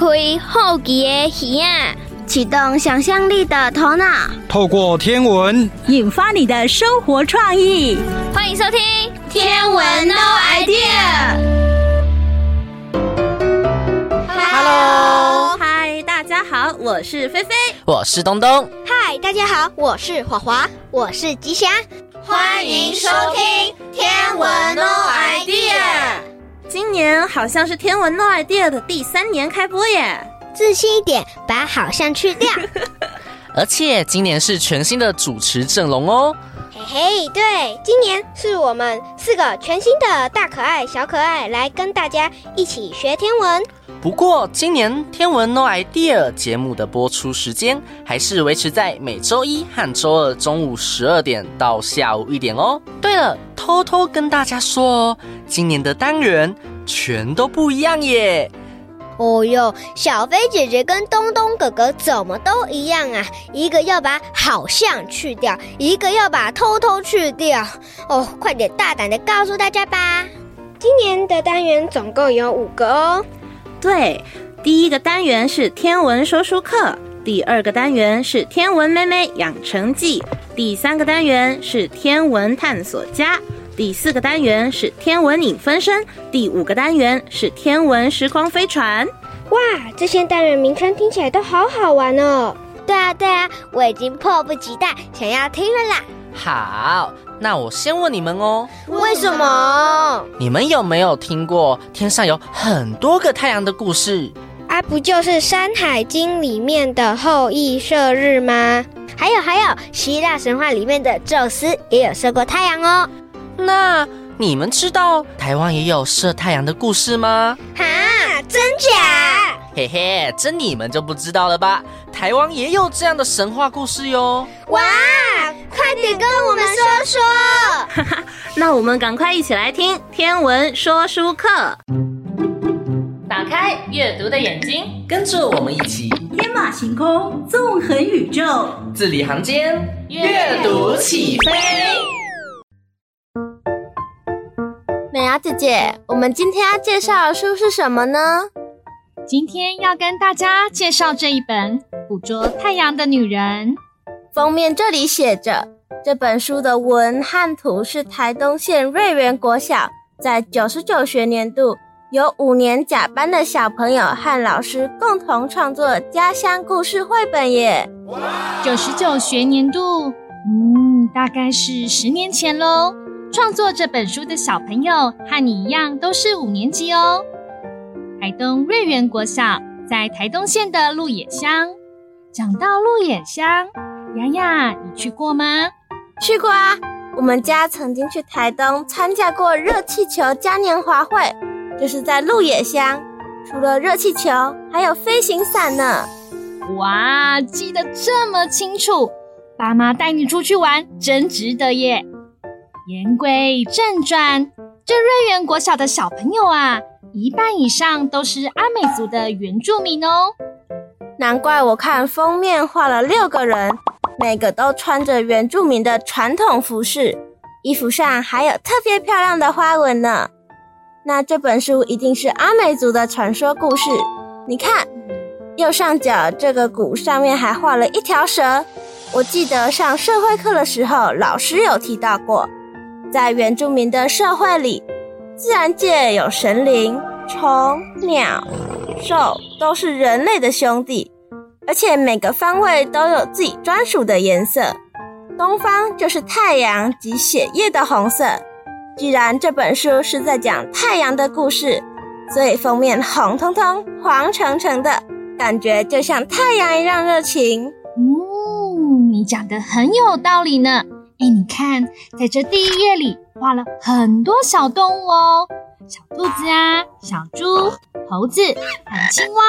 开好奇的耳啊，启动想象力的头脑，透过天文引发你的生活创意。欢迎收听《天文 No Idea》。Hello，嗨，大家好，我是菲菲，我是东东。嗨，大家好，我是华华，我是吉祥。欢迎收听《天文 No Idea》。今年好像是《天文 No Idea》的第三年开播耶。自信一点，把好像去掉。而且今年是全新的主持阵容哦。嘿嘿，对，今年是我们四个全新的大可爱、小可爱来跟大家一起学天文。不过，今年《天文 No Idea》节目的播出时间还是维持在每周一和周二中午十二点到下午一点哦。对了，偷偷跟大家说哦，今年的单元全都不一样耶。哦哟，小飞姐姐跟东东哥哥怎么都一样啊？一个要把好像去掉，一个要把偷偷去掉。哦，快点大胆的告诉大家吧！今年的单元总共有五个哦。对，第一个单元是天文说书课，第二个单元是天文妹妹养成记，第三个单元是天文探索家，第四个单元是天文影分身，第五个单元是天文时光飞船。哇，这些单元名称听起来都好好玩哦！对啊，对啊，我已经迫不及待想要听了啦。好，那我先问你们哦，为什么？你们有没有听过天上有很多个太阳的故事？啊，不就是《山海经》里面的后羿射日吗？还有还有，希腊神话里面的宙斯也有射过太阳哦。那你们知道台湾也有射太阳的故事吗？哈，真假？嘿嘿，这你们就不知道了吧？台湾也有这样的神话故事哟！哇，快点跟我们说说！哈哈，那我们赶快一起来听天文说书课。打开阅读的眼睛，跟着我们一起天马行空，纵横宇宙，字里行间阅读起飞。美伢姐姐，我们今天要介绍的书是什么呢？今天要跟大家介绍这一本《捕捉太阳的女人》。封面这里写着，这本书的文和图是台东县瑞园国小在九十九学年度由五年甲班的小朋友和老师共同创作的家乡故事绘本耶。九十九学年度，嗯，大概是十年前喽。创作这本书的小朋友和你一样，都是五年级哦。台东瑞园国小在台东县的鹿野乡。讲到鹿野乡，洋洋，你去过吗？去过啊，我们家曾经去台东参加过热气球嘉年华会，就是在鹿野乡。除了热气球，还有飞行伞呢。哇，记得这么清楚，爸妈带你出去玩，真值得耶。言归正传，这瑞园国小的小朋友啊。一半以上都是阿美族的原住民哦，难怪我看封面画了六个人，每个都穿着原住民的传统服饰，衣服上还有特别漂亮的花纹呢。那这本书一定是阿美族的传说故事。你看，右上角这个鼓上面还画了一条蛇。我记得上社会课的时候，老师有提到过，在原住民的社会里。自然界有神灵、虫、鸟、兽，都是人类的兄弟，而且每个方位都有自己专属的颜色。东方就是太阳及血液的红色。既然这本书是在讲太阳的故事，所以封面红彤彤、黄澄澄的，感觉就像太阳一样热情。嗯，你讲的很有道理呢。哎，你看，在这第一页里画了很多小动物哦，小兔子啊，小猪、猴子和青蛙，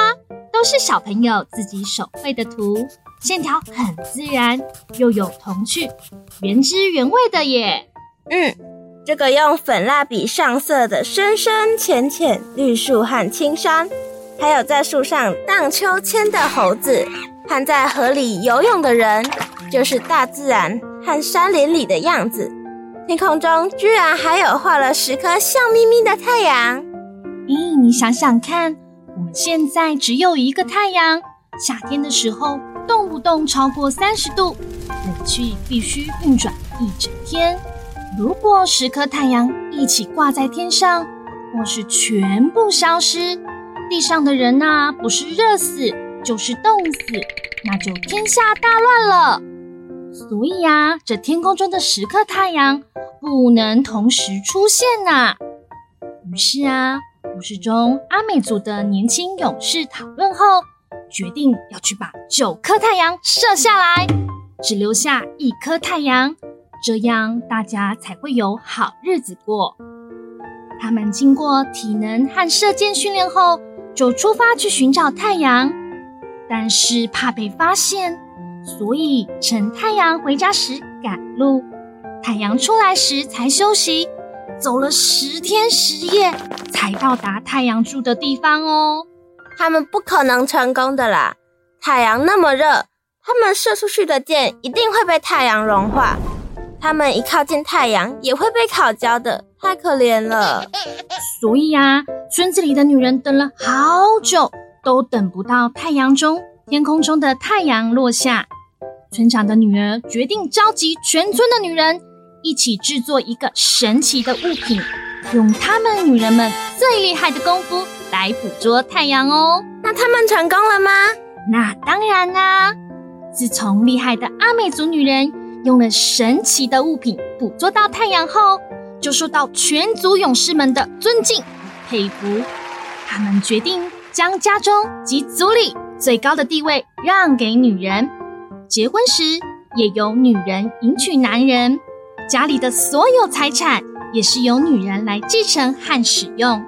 都是小朋友自己手绘的图，线条很自然，又有童趣，原汁原味的耶。嗯，这个用粉蜡笔上色的深深浅浅绿树和青山，还有在树上荡秋千的猴子，和在河里游泳的人，就是大自然。和山林里的样子，天空中居然还有画了十颗笑眯眯的太阳。咦，你想想看，我们现在只有一个太阳，夏天的时候动不动超过三十度，冷气必须运转一整天。如果十颗太阳一起挂在天上，或是全部消失，地上的人呐，不是热死就是冻死，那就天下大乱了。所以啊，这天空中的十颗太阳不能同时出现呐。于是啊，故事中阿美族的年轻勇士讨论后，决定要去把九颗太阳射下来，只留下一颗太阳，这样大家才会有好日子过。他们经过体能和射箭训练后，就出发去寻找太阳，但是怕被发现。所以，趁太阳回家时赶路，太阳出来时才休息，走了十天十夜才到达太阳住的地方哦。他们不可能成功的啦！太阳那么热，他们射出去的箭一定会被太阳融化。他们一靠近太阳也会被烤焦的，太可怜了。所以啊，村子里的女人等了好久，都等不到太阳中天空中的太阳落下。村长的女儿决定召集全村的女人一起制作一个神奇的物品，用她们女人们最厉害的功夫来捕捉太阳哦。那他们成功了吗？那当然啦、啊！自从厉害的阿美族女人用了神奇的物品捕捉到太阳后，就受到全族勇士们的尊敬与佩服。他们决定将家中及族里最高的地位让给女人。结婚时也由女人迎娶男人，家里的所有财产也是由女人来继承和使用，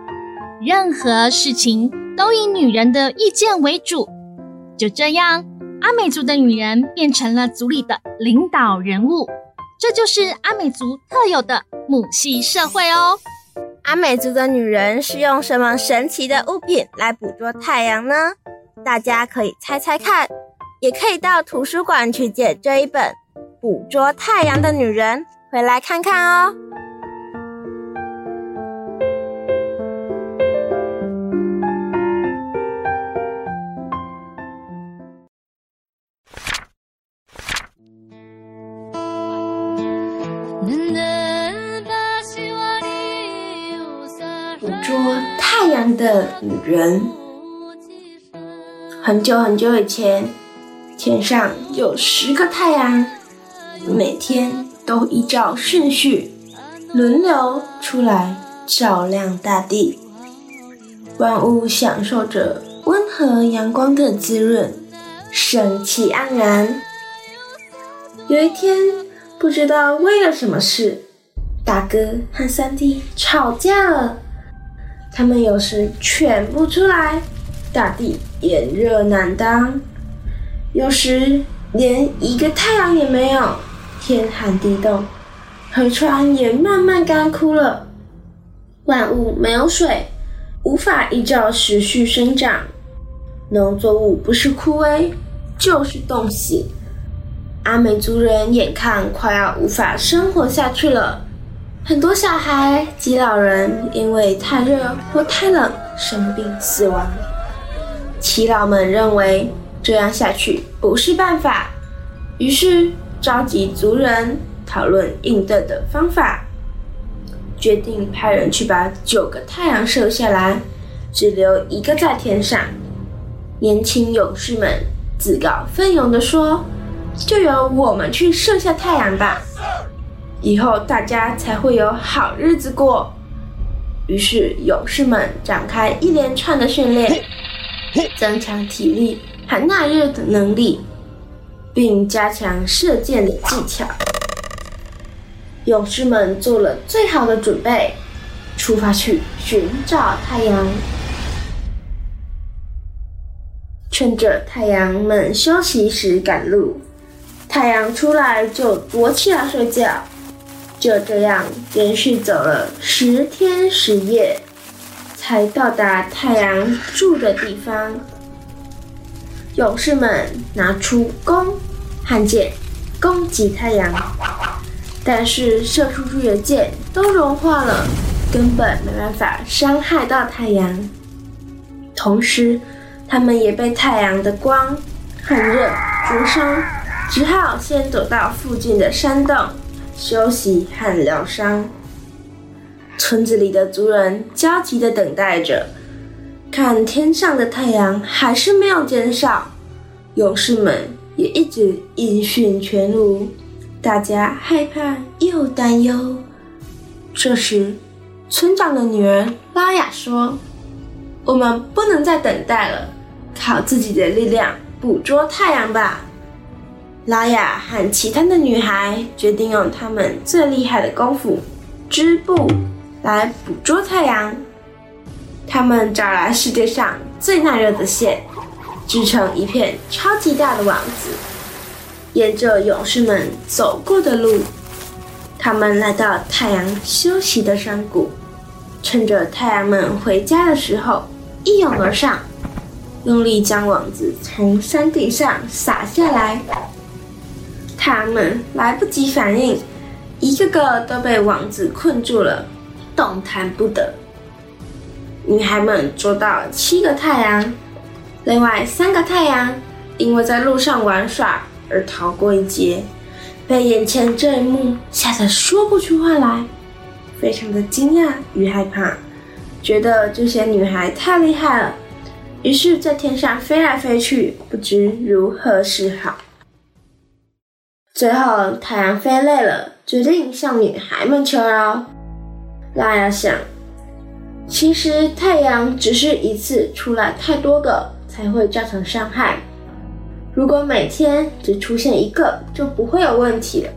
任何事情都以女人的意见为主。就这样，阿美族的女人变成了族里的领导人物，这就是阿美族特有的母系社会哦。阿美族的女人是用什么神奇的物品来捕捉太阳呢？大家可以猜猜看。也可以到图书馆去借这一本《捕捉太阳的女人》回来看看哦。的女人，很久很久以前。天上有十个太阳，每天都依照顺序轮流出来照亮大地，万物享受着温和阳光的滋润，生气盎然。有一天，不知道为了什么事，大哥和三弟吵架了。他们有时全部出来，大地炎热难当。有时连一个太阳也没有，天寒地冻，河川也慢慢干枯了，万物没有水，无法依照时序生长，农作物不是枯萎，就是冻死。阿美族人眼看快要无法生活下去了，很多小孩及老人因为太热或太冷生病死亡。耆老们认为，这样下去不是办法，于是召集族人讨论应对的方法，决定派人去把九个太阳射下来，只留一个在天上。年轻勇士们自告奋勇地说：“就由我们去射下太阳吧，以后大家才会有好日子过。”于是勇士们展开一连串的训练，增强体力。还耐热的能力，并加强射箭的技巧。勇士们做了最好的准备，出发去寻找太阳。趁着太阳们休息时赶路，太阳出来就躲起来睡觉。就这样连续走了十天十夜，才到达太阳住的地方。勇士们拿出弓和箭攻击太阳，但是射出去的箭都融化了，根本没办法伤害到太阳。同时，他们也被太阳的光很热灼伤，只好先躲到附近的山洞休息和疗伤。村子里的族人焦急的等待着，看天上的太阳还是没有减少，勇士们也一直音讯全无，大家害怕又担忧。这时，村长的女儿拉雅说：“我们不能再等待了，靠自己的力量捕捉太阳吧。”拉雅和其他的女孩决定用她们最厉害的功夫——织布。来捕捉太阳，他们找来世界上最耐热的线，织成一片超级大的网子。沿着勇士们走过的路，他们来到太阳休息的山谷，趁着太阳们回家的时候，一拥而上，用力将网子从山顶上撒下来。他们来不及反应，一个个都被网子困住了。动弹不得。女孩们捉到七个太阳，另外三个太阳因为在路上玩耍而逃过一劫，被眼前这一幕吓得说不出话来，非常的惊讶与害怕，觉得这些女孩太厉害了，于是，在天上飞来飞去，不知如何是好。最后，太阳飞累了，决定向女孩们求饶。拉雅想，其实太阳只是一次出来太多个才会造成伤害。如果每天只出现一个，就不会有问题了。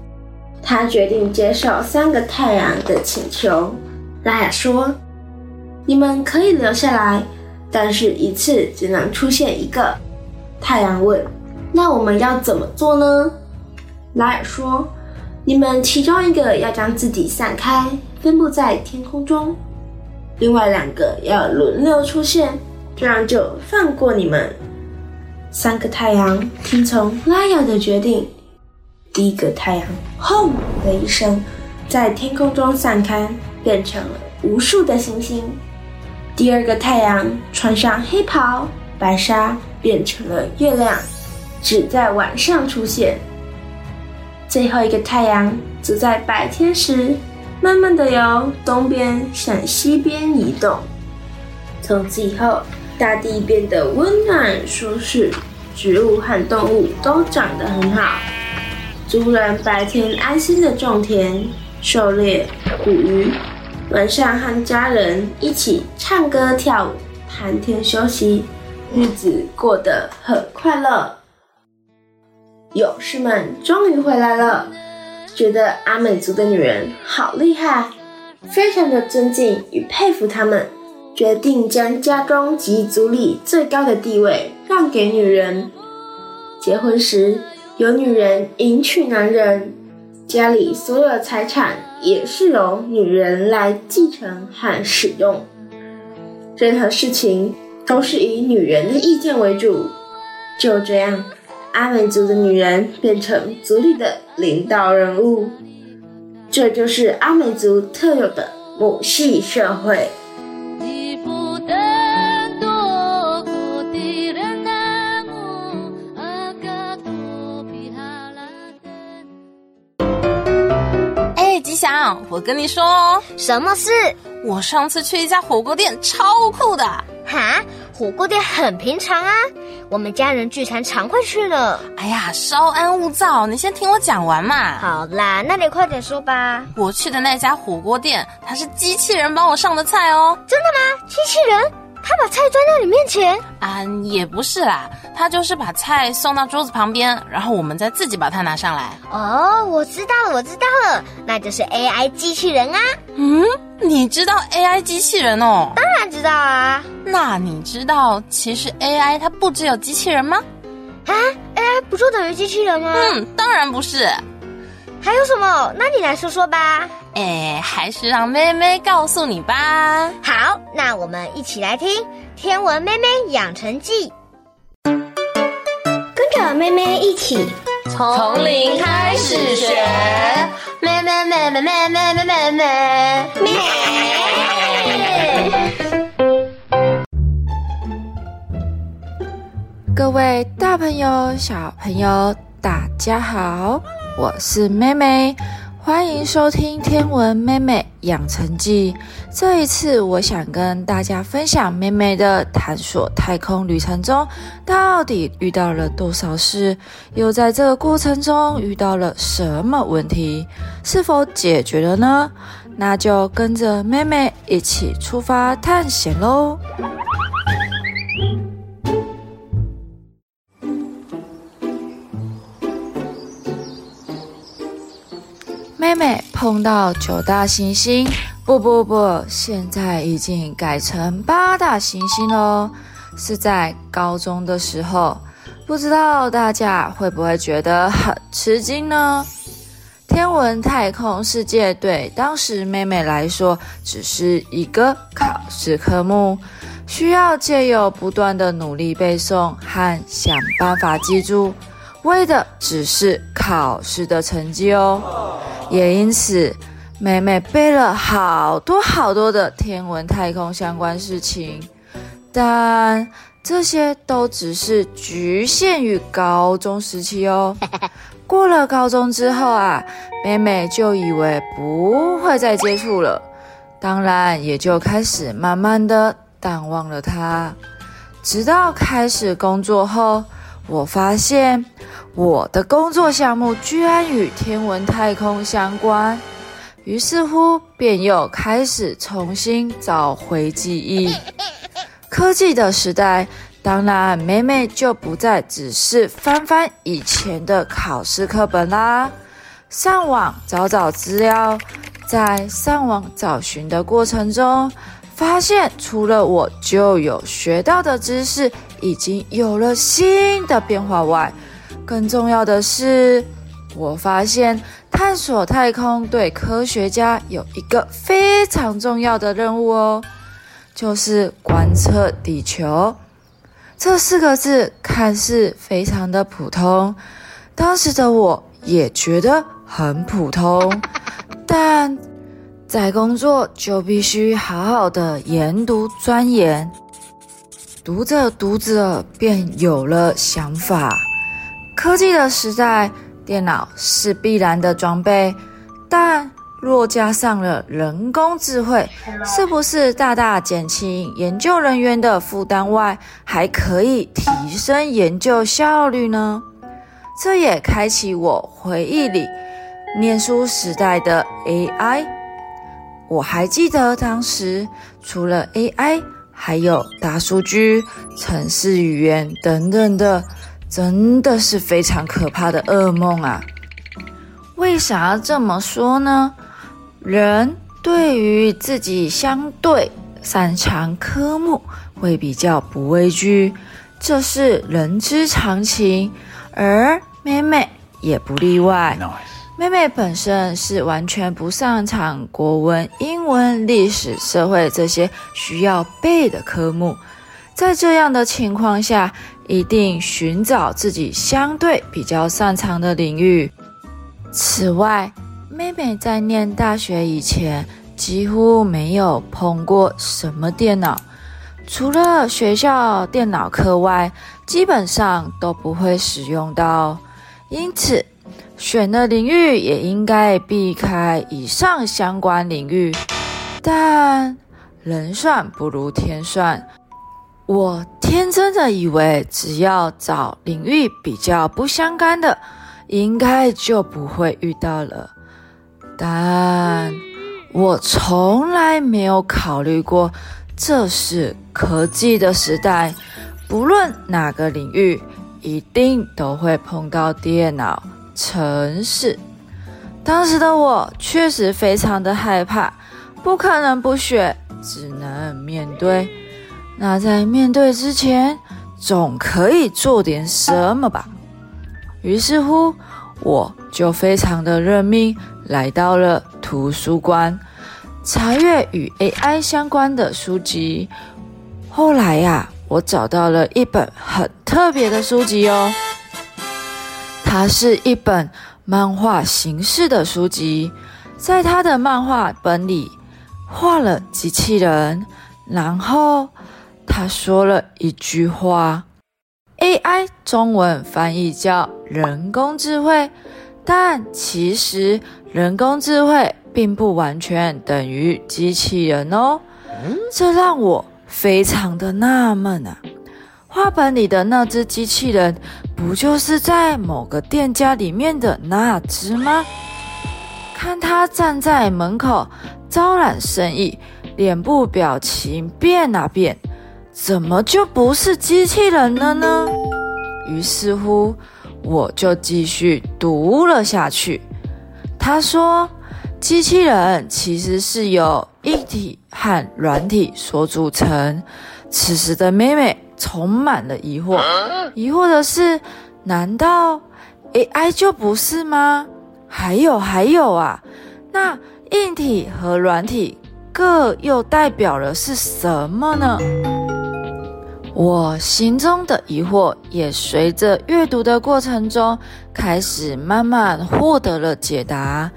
他决定接受三个太阳的请求。拉雅说：“你们可以留下来，但是一次只能出现一个。”太阳问：“那我们要怎么做呢？”拉尔说：“你们其中一个要将自己散开。”分布在天空中，另外两个要轮流出现，这样就放过你们。三个太阳听从拉雅的决定，第一个太阳轰的一声，在天空中散开，变成了无数的星星。第二个太阳穿上黑袍白纱，变成了月亮，只在晚上出现。最后一个太阳则在白天时。慢慢的由东边向西边移动，从此以后，大地变得温暖舒适，植物和动物都长得很好。族人白天安心的种田、狩猎、捕鱼，晚上和家人一起唱歌跳舞、谈天休息，日子过得很快乐。勇士们终于回来了。觉得阿美族的女人好厉害，非常的尊敬与佩服她们，决定将家中及族里最高的地位让给女人。结婚时，由女人迎娶男人，家里所有的财产也是由女人来继承和使用，任何事情都是以女人的意见为主。就这样。阿美族的女人变成族里的领导人物，这就是阿美族特有的母系社会。哎，吉祥，我跟你说哦，什么事？我上次去一家火锅店，超酷的。哈，火锅店很平常啊。我们家人聚餐常会去的。哎呀，稍安勿躁，你先听我讲完嘛。好啦，那你快点说吧。我去的那家火锅店，它是机器人帮我上的菜哦。真的吗？机器人？他把菜端到你面前？啊，也不是啦，他就是把菜送到桌子旁边，然后我们再自己把它拿上来。哦，我知道了，我知道了，那就是 AI 机器人啊。嗯，你知道 AI 机器人哦？当然知道啊。那你知道，其实 AI 它不只有机器人吗？啊，AI 不就等于机器人吗？嗯，当然不是。还有什么？那你来说说吧。哎，还是让妹妹告诉你吧。好，那我们一起来听《天文妹妹养成记》，跟着妹妹一起从零开始学。妹妹妹妹妹妹妹妹妹妹。各位大朋友、小朋友，大家好，我是妹妹，欢迎收听《天文妹妹养成记》。这一次，我想跟大家分享妹妹的探索太空旅程中，到底遇到了多少事，又在这个过程中遇到了什么问题，是否解决了呢？那就跟着妹妹一起出发探险喽！碰到九大行星，不不不，现在已经改成八大行星喽。是在高中的时候，不知道大家会不会觉得很吃惊呢？天文太空世界对当时妹妹来说，只是一个考试科目，需要借由不断的努力背诵和想办法记住，为的只是考试的成绩哦。也因此，妹妹背了好多好多的天文太空相关事情，但这些都只是局限于高中时期哦。过了高中之后啊，妹妹就以为不会再接触了，当然也就开始慢慢的淡忘了它。直到开始工作后，我发现。我的工作项目居然与天文太空相关，于是乎便又开始重新找回记忆。科技的时代，当然妹妹就不再只是翻翻以前的考试课本啦，上网找找资料，在上网找寻的过程中，发现除了我就有学到的知识已经有了新的变化外，更重要的是，我发现探索太空对科学家有一个非常重要的任务哦，就是观测地球。这四个字看似非常的普通，当时的我也觉得很普通，但在工作就必须好好的研读钻研，读着读着便有了想法。科技的时代，电脑是必然的装备，但若加上了人工智慧，是不是大大减轻研究人员的负担外，还可以提升研究效率呢？这也开启我回忆里念书时代的 AI。我还记得当时除了 AI，还有大数据、程式语言等等的。真的是非常可怕的噩梦啊！为啥这么说呢？人对于自己相对擅长科目会比较不畏惧，这是人之常情，而妹妹也不例外。妹妹本身是完全不擅长国文、英文、历史、社会这些需要背的科目，在这样的情况下，一定寻找自己相对比较擅长的领域。此外，妹妹在念大学以前几乎没有碰过什么电脑，除了学校电脑课外，基本上都不会使用到。因此，选的领域也应该避开以上相关领域。但人算不如天算。我天真的以为，只要找领域比较不相干的，应该就不会遇到了。但我从来没有考虑过，这是科技的时代，不论哪个领域，一定都会碰到电脑、城市。当时的我确实非常的害怕，不可能不学，只能面对。那在面对之前，总可以做点什么吧。于是乎，我就非常的认命，来到了图书馆，查阅与 AI 相关的书籍。后来呀，我找到了一本很特别的书籍哦，它是一本漫画形式的书籍，在它的漫画本里画了机器人，然后。他说了一句话：“AI 中文翻译叫人工智慧，但其实人工智慧并不完全等于机器人哦。这让我非常的纳闷啊！画本里的那只机器人，不就是在某个店家里面的那只吗？看他站在门口招揽生意，脸部表情变啊变，怎么就不是机器人了呢？于是乎，我就继续读了下去。他说，机器人其实是由硬体和软体所组成。此时的妹妹充满了疑惑，疑惑的是，难道 AI 就不是吗？还有还有啊，那硬体和软体各又代表了是什么呢？我心中的疑惑也随着阅读的过程中开始慢慢获得了解答。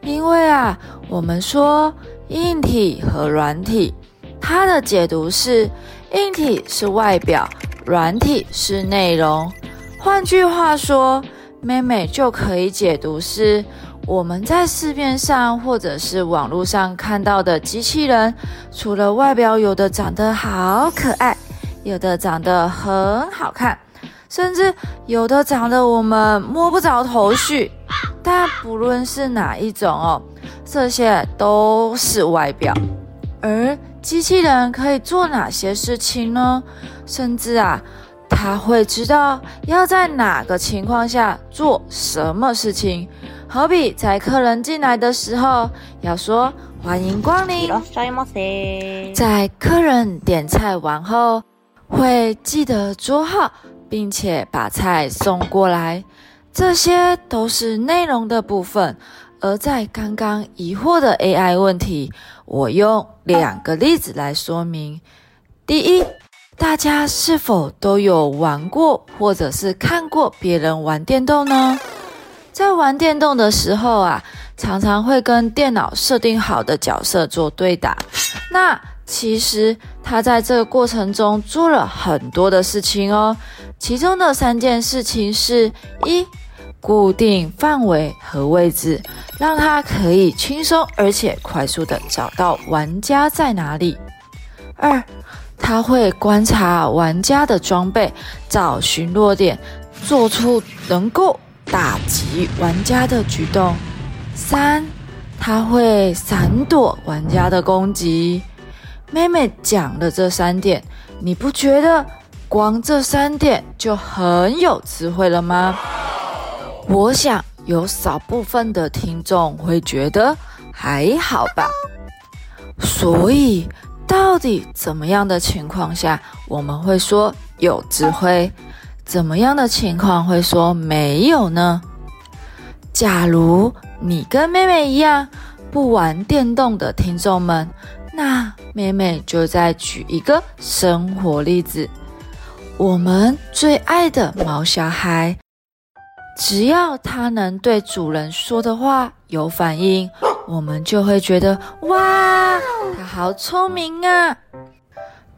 因为啊，我们说硬体和软体，它的解读是硬体是外表，软体是内容。换句话说，妹妹就可以解读是我们在市面上或者是网络上看到的机器人，除了外表有的长得好可爱，有的长得很好看，甚至有的长得我们摸不着头绪。但不论是哪一种哦，这些都是外表。而机器人可以做哪些事情呢？甚至啊。他会知道要在哪个情况下做什么事情，好比在客人进来的时候，要说欢迎光临。在客人点菜完后，会记得桌号，并且把菜送过来。这些都是内容的部分。而在刚刚疑惑的 AI 问题，我用两个例子来说明。第一。大家是否都有玩过，或者是看过别人玩电动呢？在玩电动的时候啊，常常会跟电脑设定好的角色做对打。那其实他在这个过程中做了很多的事情哦。其中的三件事情是：一、固定范围和位置，让他可以轻松而且快速的找到玩家在哪里；二、他会观察玩家的装备，找寻弱点，做出能够打击玩家的举动。三，他会闪躲玩家的攻击。妹妹讲的这三点，你不觉得光这三点就很有智慧了吗？我想有少部分的听众会觉得还好吧。所以。到底怎么样的情况下我们会说有智慧？怎么样的情况会说没有呢？假如你跟妹妹一样不玩电动的听众们，那妹妹就再举一个生活例子：我们最爱的毛小孩，只要他能对主人说的话有反应。我们就会觉得哇，他好聪明啊！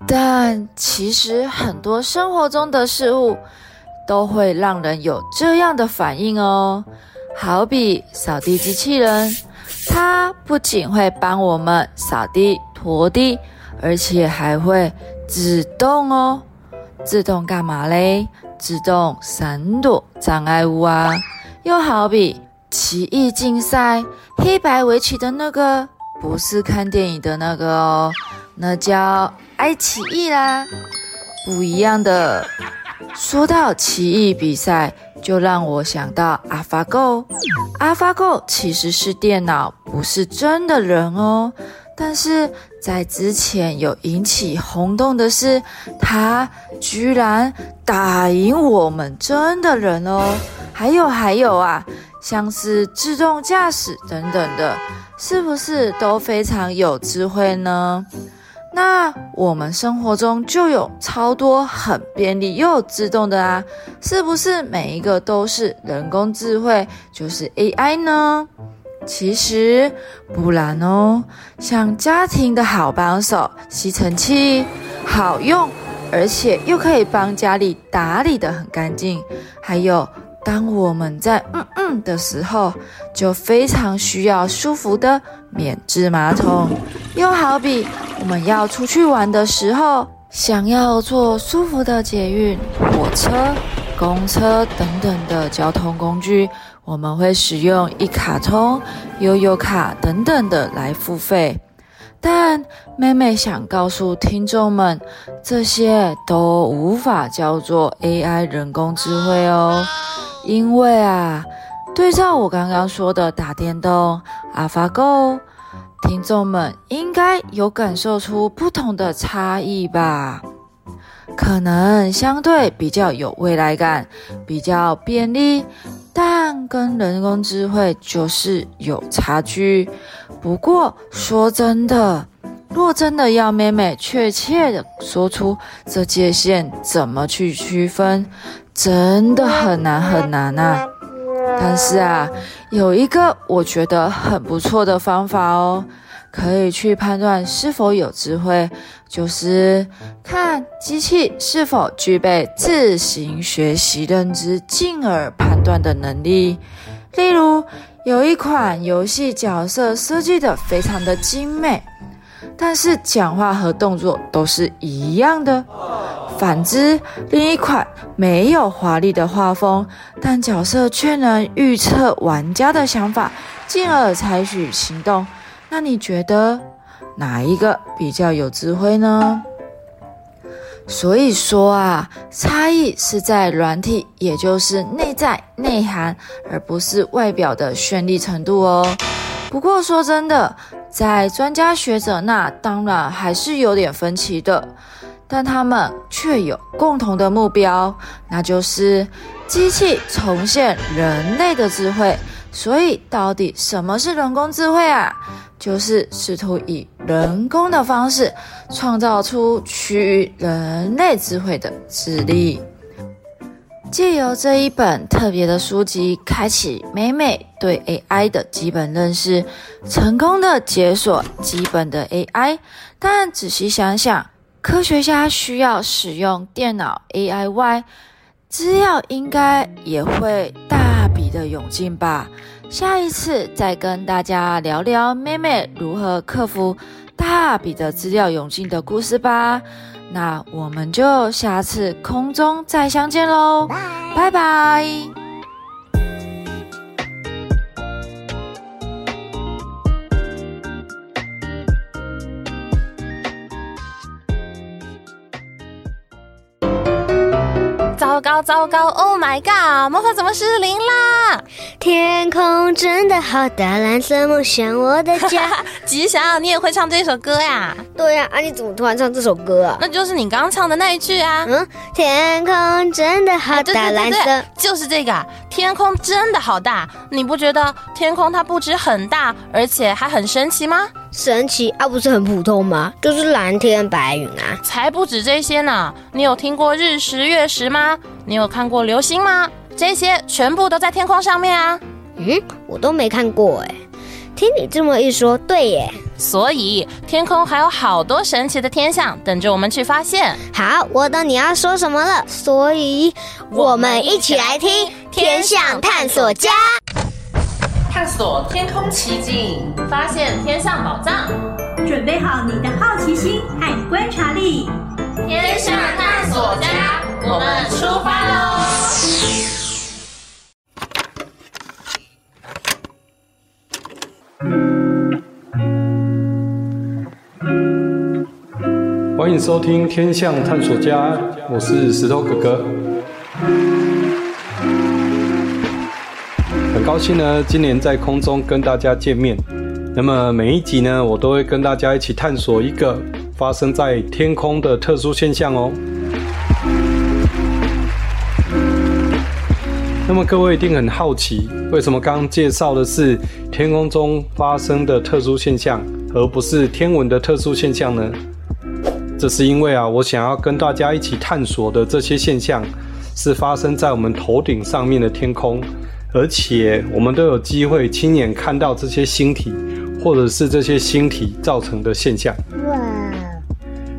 但其实很多生活中的事物都会让人有这样的反应哦。好比扫地机器人，它不仅会帮我们扫地、活的，而且还会自动哦。自动干嘛嘞？自动闪躲障碍物啊！又好比。棋艺竞赛，黑白围棋的那个不是看电影的那个哦，那叫爱奇艺啦，不一样的。说到棋艺比赛，就让我想到 AlphaGo。AlphaGo 其实是电脑，不是真的人哦。但是在之前有引起轰动的是，它居然打赢我们真的人哦。还有还有啊。像是自动驾驶等等的，是不是都非常有智慧呢？那我们生活中就有超多很便利又自动的啊，是不是每一个都是人工智慧，就是 AI 呢？其实不然哦，像家庭的好帮手，吸尘器好用，而且又可以帮家里打理得很干净。还有，当我们在嗯嗯的时候，就非常需要舒服的免治马桶。又好比我们要出去玩的时候，想要坐舒服的捷运、火车、公车等等的交通工具。我们会使用一卡通、悠游卡等等的来付费，但妹妹想告诉听众们，这些都无法叫做 AI 人工智慧哦，因为啊，对照我刚刚说的打电动、AlphaGo，听众们应该有感受出不同的差异吧？可能相对比较有未来感，比较便利。跟人工智慧就是有差距。不过说真的，若真的要妹妹确切的说出这界限怎么去区分，真的很难很难啊。但是啊，有一个我觉得很不错的方法哦。可以去判断是否有智慧，就是看机器是否具备自行学习认知，进而判断的能力。例如，有一款游戏角色设计得非常的精美，但是讲话和动作都是一样的。反之，另一款没有华丽的画风，但角色却能预测玩家的想法，进而采取行动。那你觉得哪一个比较有智慧呢？所以说啊，差异是在软体，也就是内在内涵，而不是外表的绚丽程度哦。不过说真的，在专家学者那当然还是有点分歧的，但他们却有共同的目标，那就是机器重现人类的智慧。所以，到底什么是人工智慧啊？就是试图以人工的方式创造出趋于人类智慧的智力。借由这一本特别的书籍，开启美美对 AI 的基本认识，成功的解锁基本的 AI。但仔细想想，科学家需要使用电脑 AI 外，资料应该也会大笔的涌进吧。下一次再跟大家聊聊妹妹如何克服大笔的资料涌进的故事吧。那我们就下次空中再相见喽，拜拜。糟糕糟糕！Oh my god！魔法怎么失灵啦？天空真的好大，蓝色梦想我的家。吉祥，你也会唱这首歌呀？对呀，啊，你怎么突然唱这首歌啊？那就是你刚刚唱的那一句啊。嗯，天空真的好大，啊，蓝色就是这个。天空真的好大，你不觉得天空它不止很大，而且还很神奇吗？神奇啊，不是很普通吗？就是蓝天白云啊，才不止这些呢。你有听过日食月食吗？你有看过流星吗？这些全部都在天空上面啊。嗯，我都没看过哎。听你这么一说，对耶。所以天空还有好多神奇的天象等着我们去发现。好，我懂你要说什么了。所以我们一起来听《天象探索家》。探索天空奇景，发现天象宝藏，准备好你的好奇心和观察力。天象探索家，我们出发喽！欢迎收听《天象探索家》，我是石头哥哥。很高兴呢，今年在空中跟大家见面。那么每一集呢，我都会跟大家一起探索一个发生在天空的特殊现象哦。那么各位一定很好奇，为什么刚刚介绍的是天空中发生的特殊现象，而不是天文的特殊现象呢？这是因为啊，我想要跟大家一起探索的这些现象，是发生在我们头顶上面的天空。而且我们都有机会亲眼看到这些星体，或者是这些星体造成的现象。哇！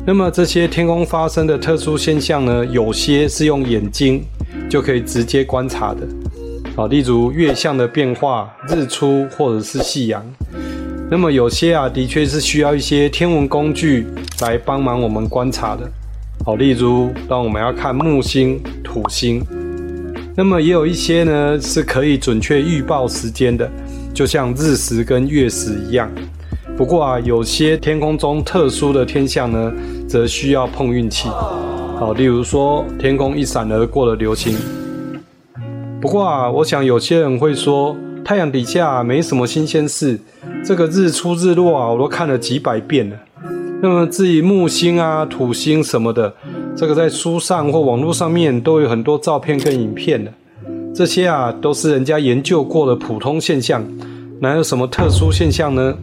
那么这些天空发生的特殊现象呢，有些是用眼睛就可以直接观察的，啊，例如月相的变化、日出或者是夕阳。那么有些啊，的确是需要一些天文工具来帮忙我们观察的，好，例如当我们要看木星、土星。那么也有一些呢，是可以准确预报时间的，就像日食跟月食一样。不过啊，有些天空中特殊的天象呢，则需要碰运气。好，例如说天空一闪而过的流星。不过啊，我想有些人会说，太阳底下没什么新鲜事，这个日出日落啊，我都看了几百遍了。那么至于木星啊、土星什么的，这个在书上或网络上面都有很多照片跟影片的。这些啊，都是人家研究过的普通现象，哪有什么特殊现象呢？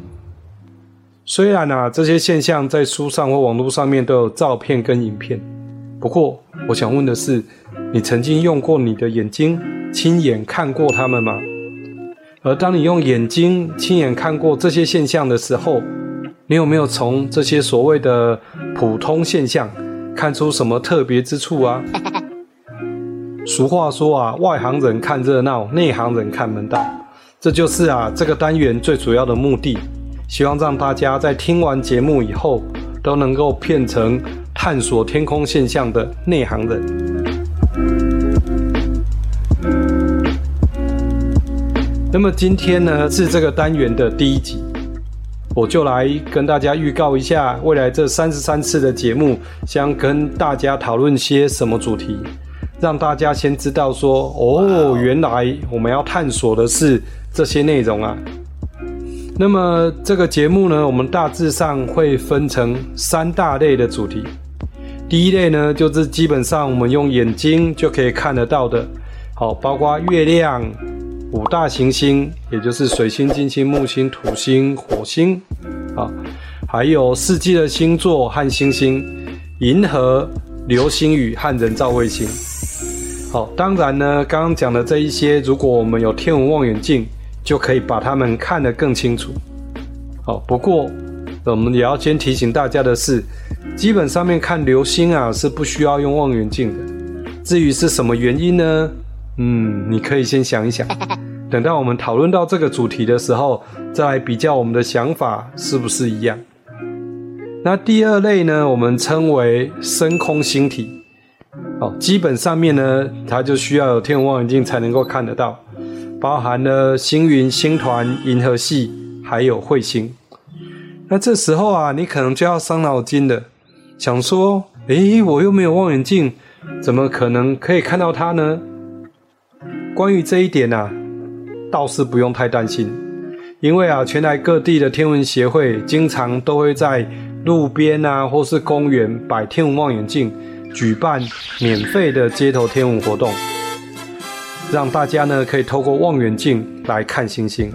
虽然啊，这些现象在书上或网络上面都有照片跟影片，不过我想问的是，你曾经用过你的眼睛亲眼看过它们吗？而当你用眼睛亲眼看过这些现象的时候，你有没有从这些所谓的普通现象看出什么特别之处啊？俗话说啊，外行人看热闹，内行人看门道，这就是啊这个单元最主要的目的。希望让大家在听完节目以后，都能够变成探索天空现象的内行人。那么今天呢，是这个单元的第一集，我就来跟大家预告一下，未来这三十三次的节目将跟大家讨论些什么主题，让大家先知道说，哦，原来我们要探索的是这些内容啊。那么这个节目呢，我们大致上会分成三大类的主题。第一类呢，就是基本上我们用眼睛就可以看得到的，好，包括月亮、五大行星，也就是水星、金星、木星、土星、火星，啊，还有四季的星座和星星、银河、流星雨和人造卫星。好，当然呢，刚刚讲的这一些，如果我们有天文望远镜。就可以把它们看得更清楚。好，不过我们也要先提醒大家的是，基本上面看流星啊是不需要用望远镜的。至于是什么原因呢？嗯，你可以先想一想，等到我们讨论到这个主题的时候，再来比较我们的想法是不是一样。那第二类呢，我们称为深空星体。哦，基本上面呢，它就需要有天文望远镜才能够看得到。包含了星云、星团、银河系，还有彗星。那这时候啊，你可能就要伤脑筋了，想说：诶，我又没有望远镜，怎么可能可以看到它呢？关于这一点啊，倒是不用太担心，因为啊，全台各地的天文协会经常都会在路边啊，或是公园摆天文望远镜，举办免费的街头天文活动。让大家呢可以透过望远镜来看星星。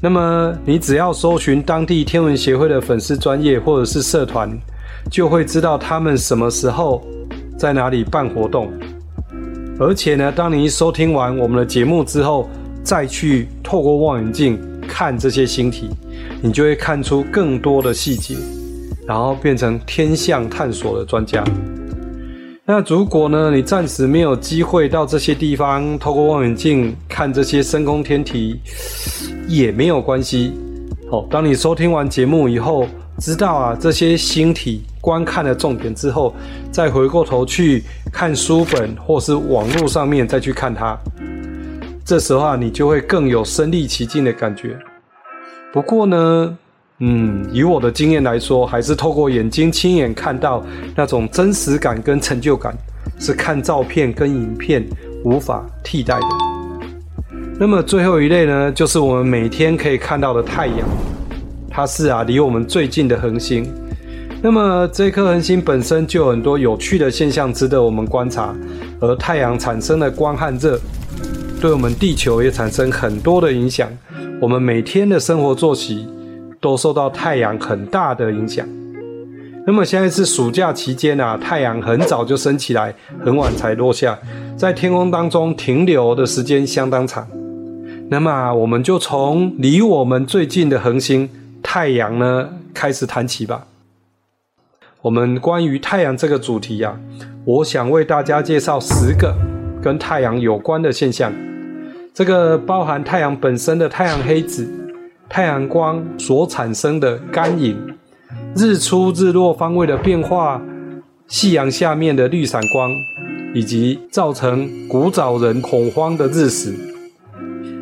那么你只要搜寻当地天文协会的粉丝专业或者是社团，就会知道他们什么时候在哪里办活动。而且呢，当你收听完我们的节目之后，再去透过望远镜看这些星体，你就会看出更多的细节，然后变成天象探索的专家。那如果呢，你暂时没有机会到这些地方，透过望远镜看这些深空天体，也没有关系。好，当你收听完节目以后，知道啊这些星体观看的重点之后，再回过头去看书本或是网络上面再去看它，这时候啊，你就会更有身历其境的感觉。不过呢，嗯，以我的经验来说，还是透过眼睛亲眼看到那种真实感跟成就感，是看照片跟影片无法替代的。那么最后一类呢，就是我们每天可以看到的太阳，它是啊离我们最近的恒星。那么这颗恒星本身就有很多有趣的现象值得我们观察，而太阳产生的光和热，对我们地球也产生很多的影响。我们每天的生活作息。都受到太阳很大的影响。那么现在是暑假期间啊，太阳很早就升起来，很晚才落下，在天空当中停留的时间相当长。那么我们就从离我们最近的恒星太阳呢开始谈起吧。我们关于太阳这个主题呀，我想为大家介绍十个跟太阳有关的现象。这个包含太阳本身的太阳黑子、太阳光所产生的干影、日出日落方位的变化、夕阳下面的绿闪光，以及造成古早人恐慌的日食。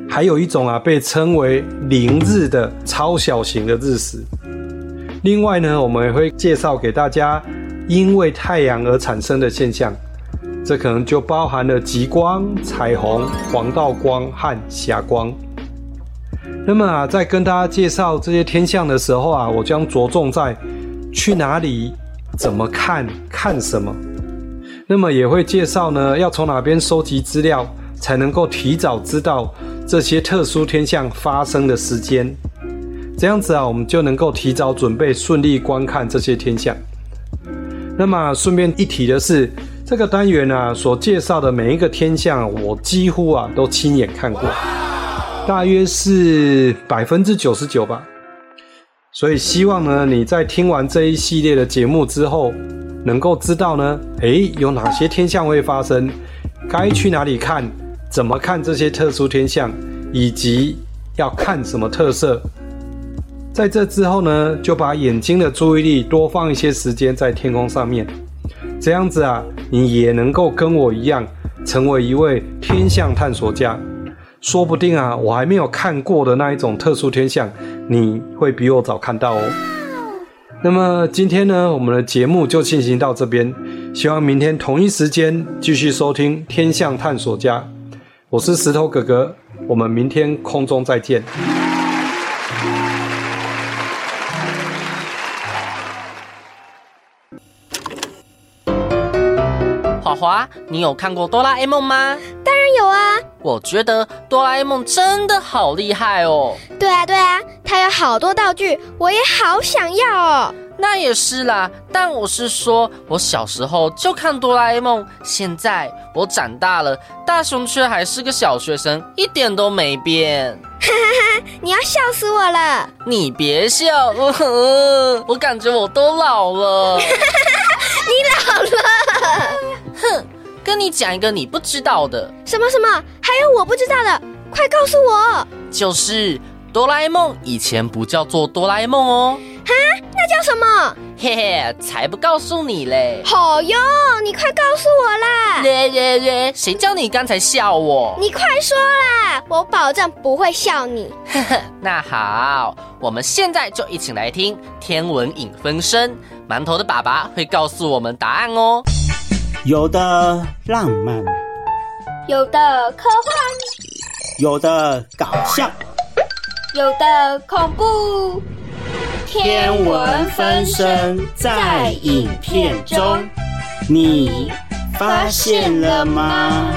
还有一种啊，被称为凌日的超小型的日食。另外呢，我们也会介绍给大家，因为太阳而产生的现象，这可能就包含了极光、彩虹、黄道光和霞光。那么啊，在跟大家介绍这些天象的时候啊，我将着重在去哪里、怎么看、看什么。那么也会介绍呢，要从哪边收集资料，才能够提早知道这些特殊天象发生的时间。这样子啊，我们就能够提早准备，顺利观看这些天象。那么顺便一提的是，这个单元啊所介绍的每一个天象，我几乎啊都亲眼看过，大约是百分之九十九吧。所以希望呢，你在听完这一系列的节目之后，能够知道呢，诶，有哪些天象会发生，该去哪里看，怎么看这些特殊天象，以及要看什么特色。在这之后呢，就把眼睛的注意力多放一些时间在天空上面，这样子啊，你也能够跟我一样，成为一位天象探索家。说不定啊，我还没有看过的那一种特殊天象，你会比我早看到哦。那么今天呢，我们的节目就进行到这边，希望明天同一时间继续收听《天象探索家》。我是石头哥哥，我们明天空中再见。华，你有看过哆啦 A 梦吗？当然有啊！我觉得哆啦 A 梦真的好厉害哦。对啊，对啊，它有好多道具，我也好想要哦。那也是啦，但我是说，我小时候就看哆啦 A 梦，现在我长大了，大雄却还是个小学生，一点都没变。哈哈哈！你要笑死我了！你别笑，呃，我感觉我都老了。你老了。哼，跟你讲一个你不知道的。什么什么？还有我不知道的，快告诉我。就是哆啦 A 梦以前不叫做哆啦 A 梦哦。哈，那叫什么？嘿嘿，才不告诉你嘞。好哟，你快告诉我啦。耶耶耶，谁叫你刚才笑我？你快说啦，我保证不会笑你。呵呵，那好，我们现在就一起来听天文影分身，馒头的爸爸会告诉我们答案哦。有的浪漫，有的科幻，有的搞笑，有的恐怖。天文分身在影片中，你发现了吗？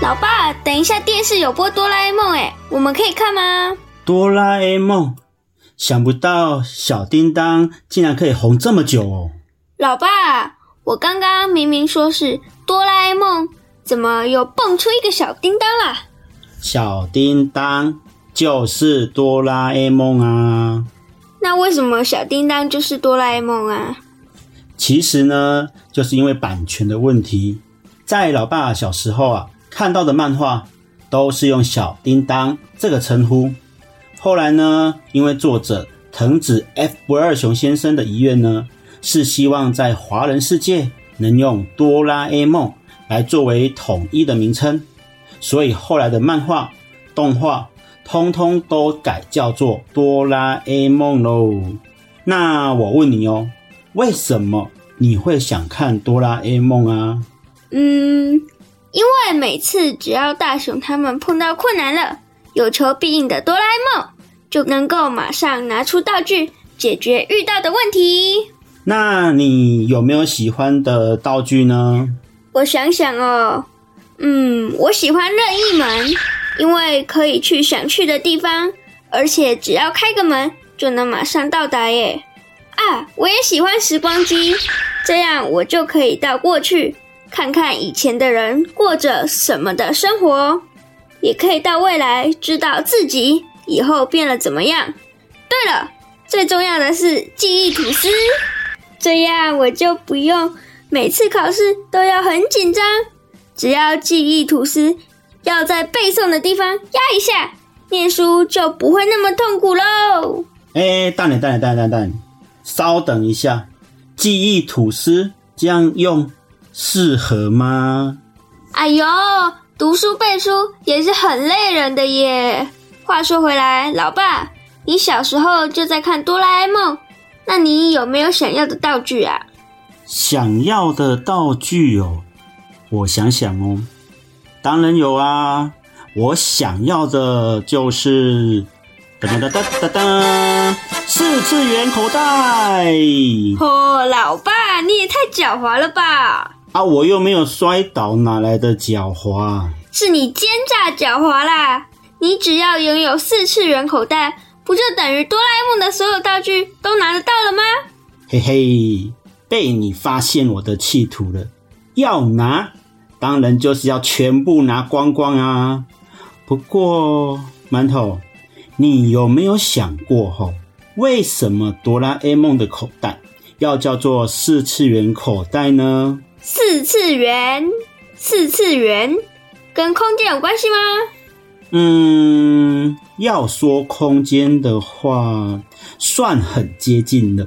老爸，等一下，电视有播哆啦 A 梦，哎，我们可以看吗？哆啦 A 梦。想不到小叮当竟然可以红这么久哦！老爸，我刚刚明明说是哆啦 A 梦，怎么又蹦出一个小叮当啦？小叮当就是哆啦 A 梦啊！那为什么小叮当就是哆啦 A 梦啊？其实呢，就是因为版权的问题，在老爸小时候啊看到的漫画都是用小叮当这个称呼。后来呢，因为作者藤子 F 不二雄先生的遗愿呢，是希望在华人世界能用哆啦 A 梦来作为统一的名称，所以后来的漫画、动画通通都改叫做哆啦 A 梦喽。那我问你哦，为什么你会想看哆啦 A 梦啊？嗯，因为每次只要大雄他们碰到困难了，有求必应的哆啦 A 梦。就能够马上拿出道具解决遇到的问题。那你有没有喜欢的道具呢？我想想哦，嗯，我喜欢任意门，因为可以去想去的地方，而且只要开个门就能马上到达耶。啊，我也喜欢时光机，这样我就可以到过去看看以前的人过着什么的生活，也可以到未来知道自己。以后变了怎么样？对了，最重要的是记忆吐司，这样我就不用每次考试都要很紧张，只要记忆吐司要在背诵的地方压一下，念书就不会那么痛苦喽。哎，大胆大胆大胆大胆，稍等一下，记忆吐司这样用适合吗？哎呦，读书背书也是很累人的耶。话说回来，老爸，你小时候就在看哆啦 A 梦，那你有没有想要的道具啊？想要的道具哦，我想想哦，当然有啊，我想要的就是。哒哒哒哒哒哒！四次元口袋。哦，老爸，你也太狡猾了吧！啊，我又没有摔倒，哪来的狡猾？是你奸诈狡猾啦！你只要拥有四次元口袋，不就等于哆啦 A 梦的所有道具都拿得到了吗？嘿嘿，被你发现我的企图了。要拿，当然就是要全部拿光光啊！不过，馒头。你有没有想过吼，为什么哆啦 A 梦的口袋要叫做四次元口袋呢？四次元，四次元，跟空间有关系吗？嗯，要说空间的话，算很接近了。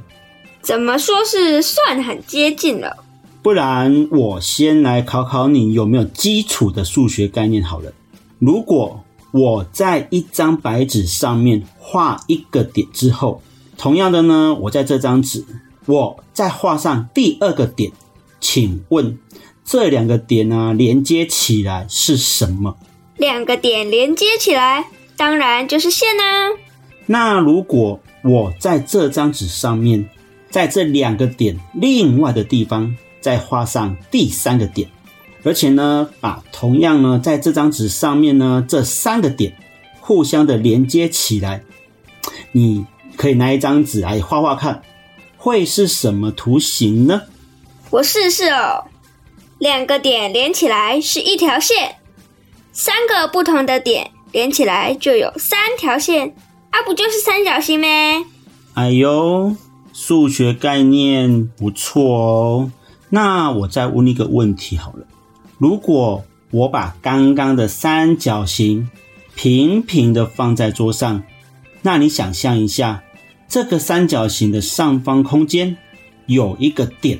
怎么说是算很接近了？不然我先来考考你有没有基础的数学概念好了。如果我在一张白纸上面画一个点之后，同样的呢，我在这张纸，我再画上第二个点。请问这两个点呢，连接起来是什么？两个点连接起来，当然就是线啊。那如果我在这张纸上面，在这两个点另外的地方再画上第三个点。而且呢，把同样呢，在这张纸上面呢，这三个点互相的连接起来，你可以拿一张纸来画画看，会是什么图形呢？我试试哦。两个点连起来是一条线，三个不同的点连起来就有三条线，啊，不就是三角形咩？哎呦，数学概念不错哦。那我再问你一个问题好了。如果我把刚刚的三角形平平的放在桌上，那你想象一下，这个三角形的上方空间有一个点，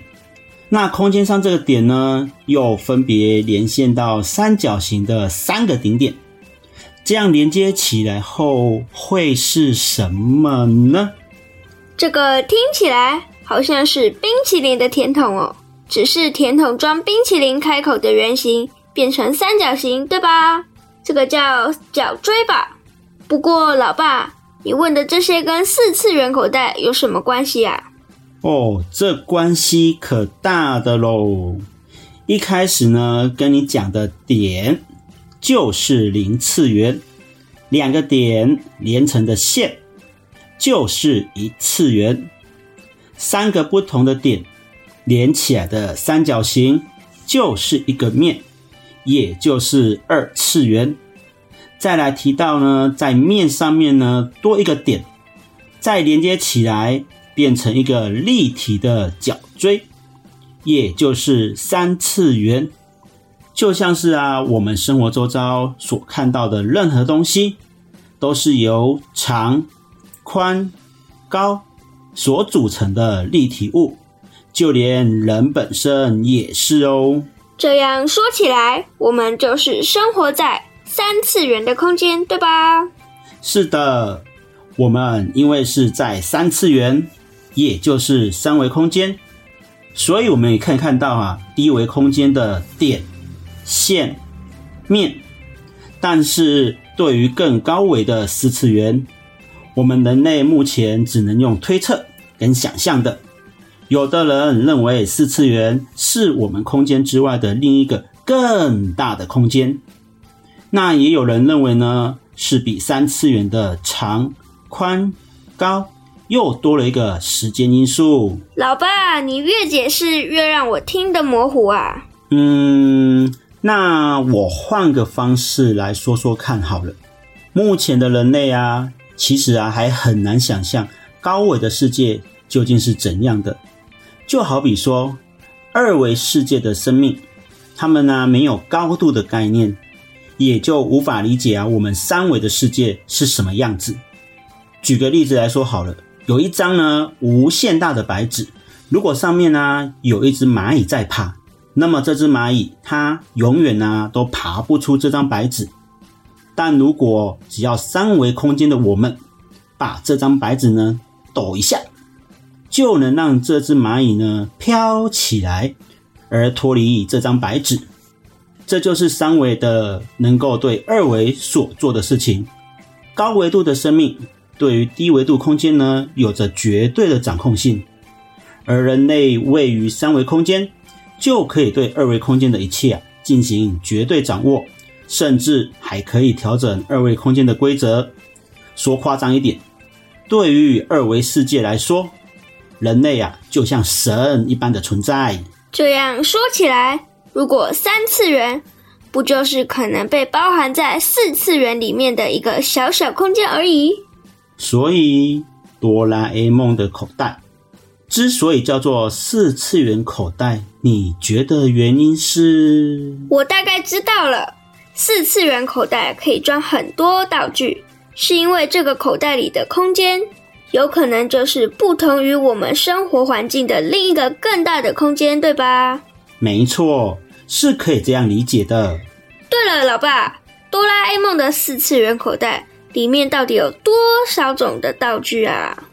那空间上这个点呢，又分别连线到三角形的三个顶点，这样连接起来后会是什么呢？这个听起来好像是冰淇淋的甜筒哦。只是甜筒装冰淇淋开口的圆形变成三角形，对吧？这个叫角锥吧。不过，老爸，你问的这些跟四次元口袋有什么关系啊？哦，这关系可大的喽。一开始呢，跟你讲的点就是零次元，两个点连成的线就是一次元，三个不同的点。连起来的三角形就是一个面，也就是二次元。再来提到呢，在面上面呢多一个点，再连接起来变成一个立体的角锥，也就是三次元。就像是啊，我们生活周遭所看到的任何东西，都是由长、宽、高所组成的立体物。就连人本身也是哦。这样说起来，我们就是生活在三次元的空间，对吧？是的，我们因为是在三次元，也就是三维空间，所以我们也可以看到啊，一维空间的点、线、面。但是对于更高维的四次元，我们人类目前只能用推测跟想象的。有的人认为四次元是我们空间之外的另一个更大的空间，那也有人认为呢，是比三次元的长、宽、高又多了一个时间因素。老爸，你越解释越让我听得模糊啊。嗯，那我换个方式来说说看好了。目前的人类啊，其实啊还很难想象高维的世界究竟是怎样的。就好比说，二维世界的生命，他们呢没有高度的概念，也就无法理解啊我们三维的世界是什么样子。举个例子来说好了，有一张呢无限大的白纸，如果上面呢有一只蚂蚁在爬，那么这只蚂蚁它永远呢都爬不出这张白纸。但如果只要三维空间的我们把这张白纸呢抖一下，就能让这只蚂蚁呢飘起来，而脱离这张白纸。这就是三维的能够对二维所做的事情。高维度的生命对于低维度空间呢有着绝对的掌控性，而人类位于三维空间，就可以对二维空间的一切啊进行绝对掌握，甚至还可以调整二维空间的规则。说夸张一点，对于二维世界来说，人类啊，就像神一般的存在。这样说起来，如果三次元不就是可能被包含在四次元里面的一个小小空间而已？所以，哆啦 A 梦的口袋之所以叫做四次元口袋，你觉得原因是？我大概知道了，四次元口袋可以装很多道具，是因为这个口袋里的空间。有可能就是不同于我们生活环境的另一个更大的空间，对吧？没错，是可以这样理解的。对了，老爸，哆啦 A 梦的四次元口袋里面到底有多少种的道具啊？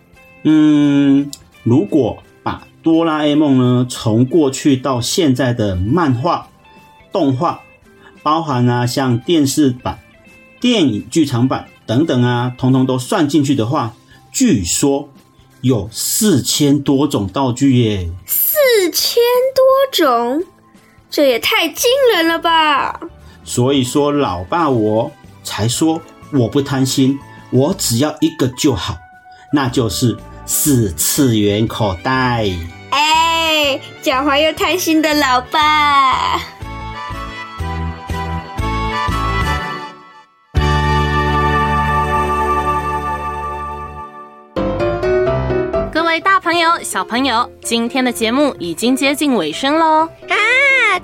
嗯，如果把哆啦 A 梦呢从过去到现在的漫画、动画，包含啊像电视版、电影剧场版等等啊，统统都算进去的话。据说有四千多种道具耶！四千多种，这也太惊人了吧！所以说，老爸我才说我不贪心，我只要一个就好，那就是四次元口袋。哎，狡猾又贪心的老爸！各位大朋友、小朋友，今天的节目已经接近尾声喽！啊，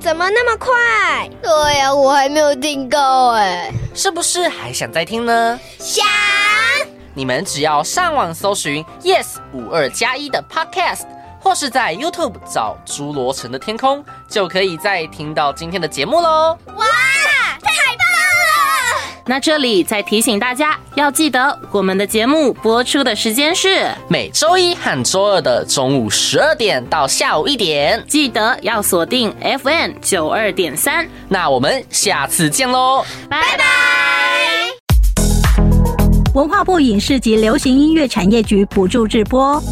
怎么那么快？对呀，我还没有听够哎，是不是还想再听呢？想！你们只要上网搜寻 “yes 五二加一”的 Podcast，或是在 YouTube 找《侏罗城的天空》，就可以再听到今天的节目喽！哇！那这里再提醒大家，要记得我们的节目播出的时间是每周一和周二的中午十二点到下午一点，记得要锁定 FM 九二点三。那我们下次见喽，拜拜！文化部影视及流行音乐产业局补助直播。